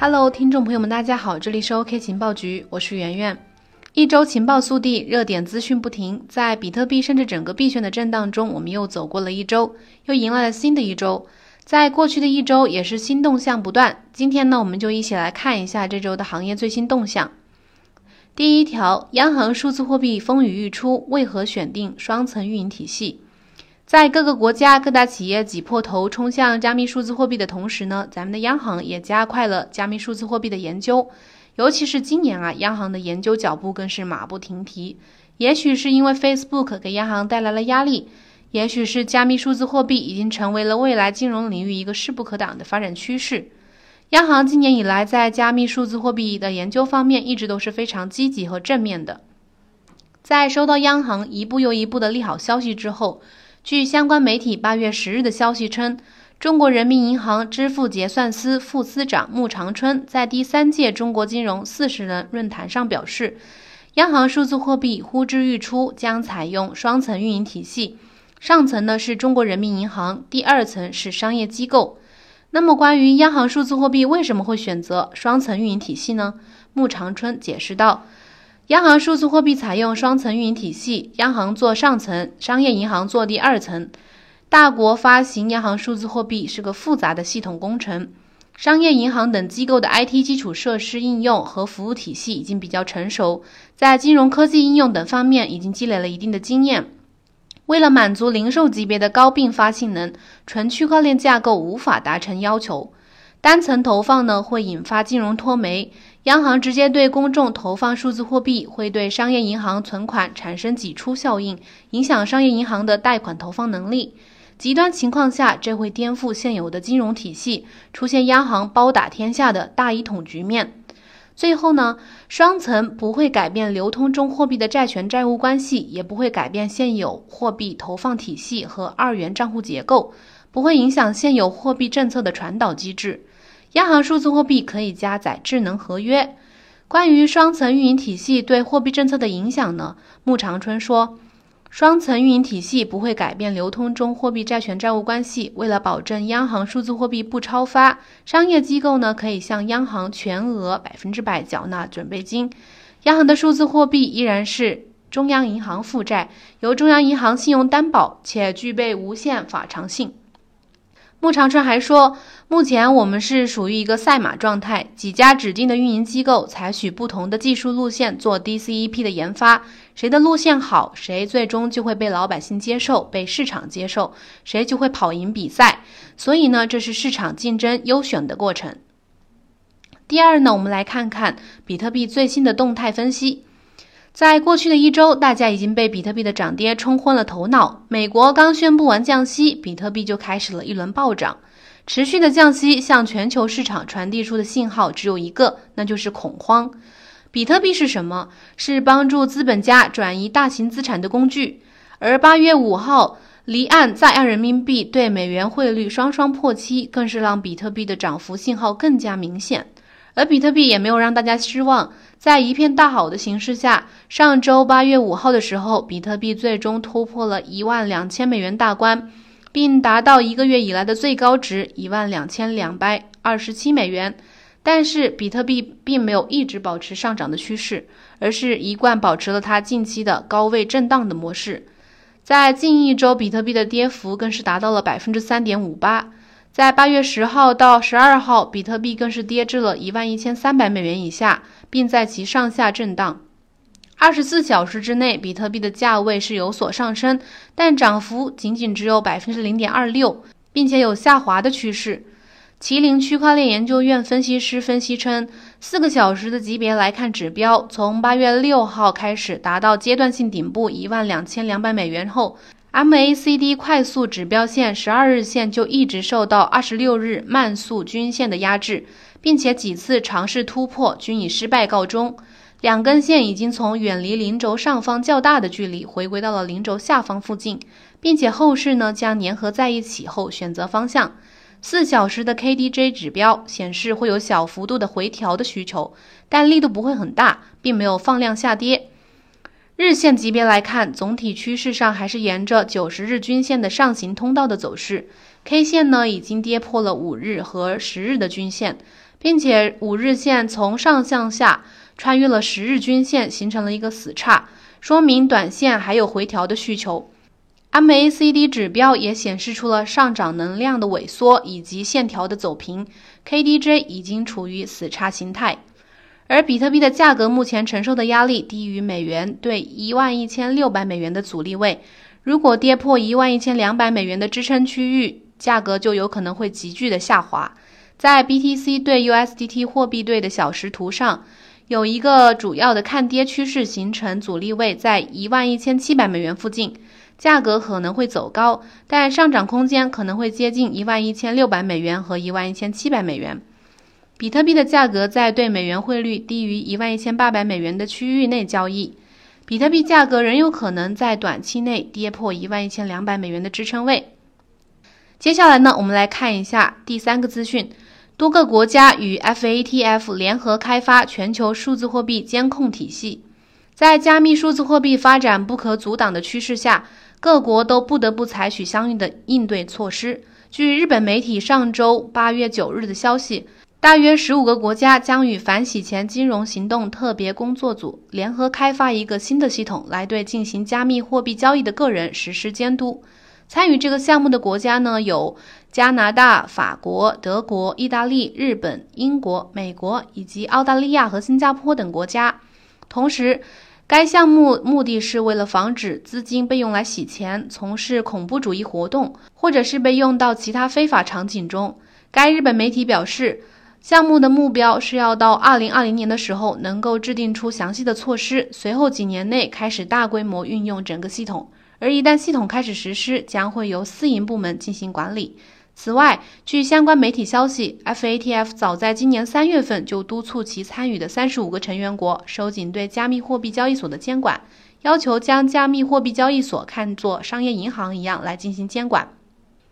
Hello，听众朋友们，大家好，这里是 OK 情报局，我是圆圆。一周情报速递，热点资讯不停。在比特币甚至整个币圈的震荡中，我们又走过了一周，又迎来了新的一周。在过去的一周，也是新动向不断。今天呢，我们就一起来看一下这周的行业最新动向。第一条，央行数字货币风雨欲出，为何选定双层运营体系？在各个国家各大企业挤破头冲向加密数字货币的同时呢，咱们的央行也加快了加密数字货币的研究。尤其是今年啊，央行的研究脚步更是马不停蹄。也许是因为 Facebook 给央行带来了压力，也许是加密数字货币已经成为了未来金融领域一个势不可挡的发展趋势。央行今年以来在加密数字货币的研究方面一直都是非常积极和正面的。在收到央行一步又一步的利好消息之后，据相关媒体八月十日的消息称，中国人民银行支付结算司副司长穆长春在第三届中国金融四十人论坛上表示，央行数字货币呼之欲出，将采用双层运营体系，上层呢是中国人民银行，第二层是商业机构。那么，关于央行数字货币为什么会选择双层运营体系呢？穆长春解释道：“央行数字货币采用双层运营体系，央行做上层，商业银行做第二层。大国发行央行数字货币是个复杂的系统工程，商业银行等机构的 IT 基础设施应用和服务体系已经比较成熟，在金融科技应用等方面已经积累了一定的经验。”为了满足零售级别的高并发性能，纯区块链架构无法达成要求。单层投放呢会引发金融脱媒，央行直接对公众投放数字货币，会对商业银行存款产生挤出效应，影响商业银行的贷款投放能力。极端情况下，这会颠覆现有的金融体系，出现央行包打天下的大一统局面。最后呢，双层不会改变流通中货币的债权债务关系，也不会改变现有货币投放体系和二元账户结构，不会影响现有货币政策的传导机制。央行数字货币可以加载智能合约。关于双层运营体系对货币政策的影响呢？穆长春说。双层运营体系不会改变流通中货币债权债务关系。为了保证央行数字货币不超发，商业机构呢可以向央行全额百分之百缴纳准备金。央行的数字货币依然是中央银行负债，由中央银行信用担保，且具备无限法偿性。穆长春还说，目前我们是属于一个赛马状态，几家指定的运营机构采取不同的技术路线做 DCEP 的研发，谁的路线好，谁最终就会被老百姓接受，被市场接受，谁就会跑赢比赛。所以呢，这是市场竞争优选的过程。第二呢，我们来看看比特币最新的动态分析。在过去的一周，大家已经被比特币的涨跌冲昏了头脑。美国刚宣布完降息，比特币就开始了一轮暴涨。持续的降息向全球市场传递出的信号只有一个，那就是恐慌。比特币是什么？是帮助资本家转移大型资产的工具。而八月五号离岸在岸人民币对美元汇率双双破七，更是让比特币的涨幅信号更加明显。而比特币也没有让大家失望。在一片大好的形势下，上周八月五号的时候，比特币最终突破了一万两千美元大关，并达到一个月以来的最高值一万两千两百二十七美元。但是，比特币并没有一直保持上涨的趋势，而是一贯保持了它近期的高位震荡的模式。在近一周，比特币的跌幅更是达到了百分之三点五八。在八月十号到十二号，比特币更是跌至了一万一千三百美元以下，并在其上下震荡。二十四小时之内，比特币的价位是有所上升，但涨幅仅仅只有百分之零点二六，并且有下滑的趋势。麒麟区块链研究院分析师分析称，四个小时的级别来看，指标从八月六号开始达到阶段性顶部一万两千两百美元后。MACD 快速指标线十二日线就一直受到二十六日慢速均线的压制，并且几次尝试突破均以失败告终。两根线已经从远离零轴上方较大的距离回归到了零轴下方附近，并且后市呢将粘合在一起后选择方向。四小时的 KDJ 指标显示会有小幅度的回调的需求，但力度不会很大，并没有放量下跌。日线级别来看，总体趋势上还是沿着九十日均线的上行通道的走势。K 线呢，已经跌破了五日和十日的均线，并且五日线从上向下穿越了十日均线，形成了一个死叉，说明短线还有回调的需求。MACD 指标也显示出了上涨能量的萎缩以及线条的走平，KDJ 已经处于死叉形态。而比特币的价格目前承受的压力低于美元对一万一千六百美元的阻力位，如果跌破一万一千两百美元的支撑区域，价格就有可能会急剧的下滑。在 BTC 对 USDT 货币对的小时图上，有一个主要的看跌趋势形成阻力位在一万一千七百美元附近，价格可能会走高，但上涨空间可能会接近一万一千六百美元和一万一千七百美元。比特币的价格在对美元汇率低于一万一千八百美元的区域内交易，比特币价格仍有可能在短期内跌破一万一千两百美元的支撑位。接下来呢，我们来看一下第三个资讯：多个国家与 FATF 联合开发全球数字货币监控体系。在加密数字货币发展不可阻挡的趋势下，各国都不得不采取相应的应对措施。据日本媒体上周八月九日的消息。大约十五个国家将与反洗钱金融行动特别工作组联合开发一个新的系统，来对进行加密货币交易的个人实施监督。参与这个项目的国家呢，有加拿大、法国、德国、意大利、日本、英国、美国以及澳大利亚和新加坡等国家。同时，该项目目的是为了防止资金被用来洗钱、从事恐怖主义活动，或者是被用到其他非法场景中。该日本媒体表示。项目的目标是要到二零二零年的时候能够制定出详细的措施，随后几年内开始大规模运用整个系统。而一旦系统开始实施，将会由私营部门进行管理。此外，据相关媒体消息，FATF 早在今年三月份就督促其参与的三十五个成员国收紧对加密货币交易所的监管，要求将加密货币交易所看作商业银行一样来进行监管。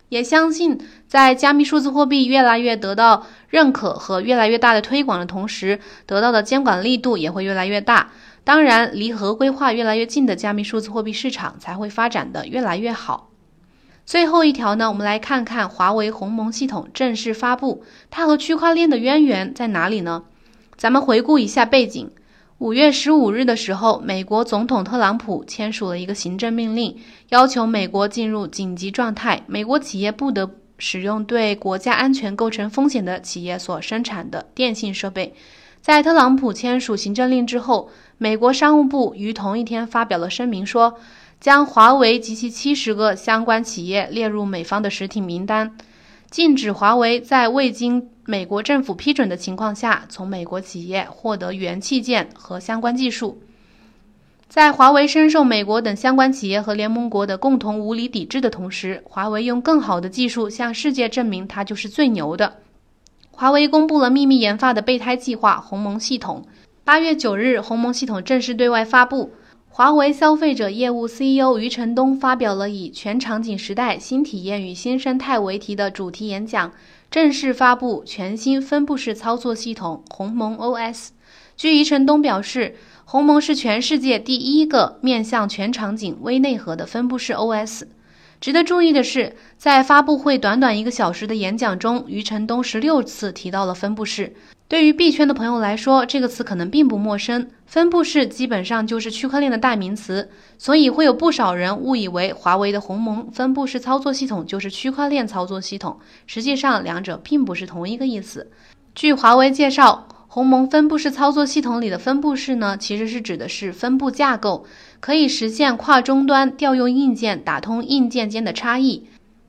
也相信，在加密数字货币越来越得到认可和越来越大的推广的同时，得到的监管力度也会越来越大。当然，离合规化越来越近的加密数字货币市场才会发展的越来越好。最后一条呢，我们来看看华为鸿蒙系统正式发布，它和区块链的渊源在哪里呢？咱们回顾一下背景。五月十五日的时候，美国总统特朗普签署了一个行政命令，要求美国进入紧急状态，美国企业不得使用对国家安全构成风险的企业所生产的电信设备。在特朗普签署行政令之后，美国商务部于同一天发表了声明，说将华为及其七十个相关企业列入美方的实体名单。禁止华为在未经美国政府批准的情况下，从美国企业获得元器件和相关技术。在华为深受美国等相关企业和联盟国的共同无理抵制的同时，华为用更好的技术向世界证明它就是最牛的。华为公布了秘密研发的备胎计划——鸿蒙系统。八月九日，鸿蒙系统正式对外发布。华为消费者业务 CEO 余承东发表了以“全场景时代新体验与新生态”为题的主题演讲，正式发布全新分布式操作系统鸿蒙 OS。据余承东表示，鸿蒙是全世界第一个面向全场景微内核的分布式 OS。值得注意的是，在发布会短短一个小时的演讲中，余承东十六次提到了分布式。对于币圈的朋友来说，这个词可能并不陌生。分布式基本上就是区块链的代名词，所以会有不少人误以为华为的鸿蒙分布式操作系统就是区块链操作系统。实际上，两者并不是同一个意思。据华为介绍，鸿蒙分布式操作系统里的分布式呢，其实是指的是分布架构，可以实现跨终端调用硬件，打通硬件间的差异。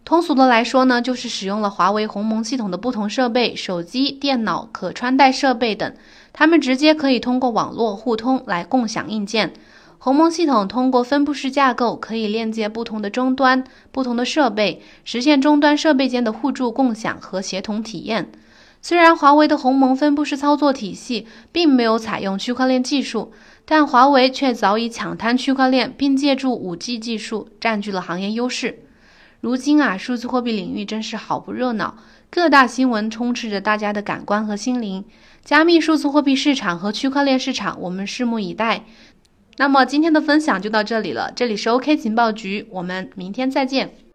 通俗的来说呢，就是使用了华为鸿蒙系统的不同设备，手机、电脑、可穿戴设备等，它们直接可以通过网络互通来共享硬件。鸿蒙系统通过分布式架构，可以链接不同的终端、不同的设备，实现终端设备间的互助共享和协同体验。虽然华为的鸿蒙分布式操作体系并没有采用区块链技术，但华为却早已抢滩区块链，并借助 5G 技术占据了行业优势。如今啊，数字货币领域真是好不热闹，各大新闻充斥着大家的感官和心灵。加密数字货币市场和区块链市场，我们拭目以待。那么今天的分享就到这里了，这里是 OK 情报局，我们明天再见。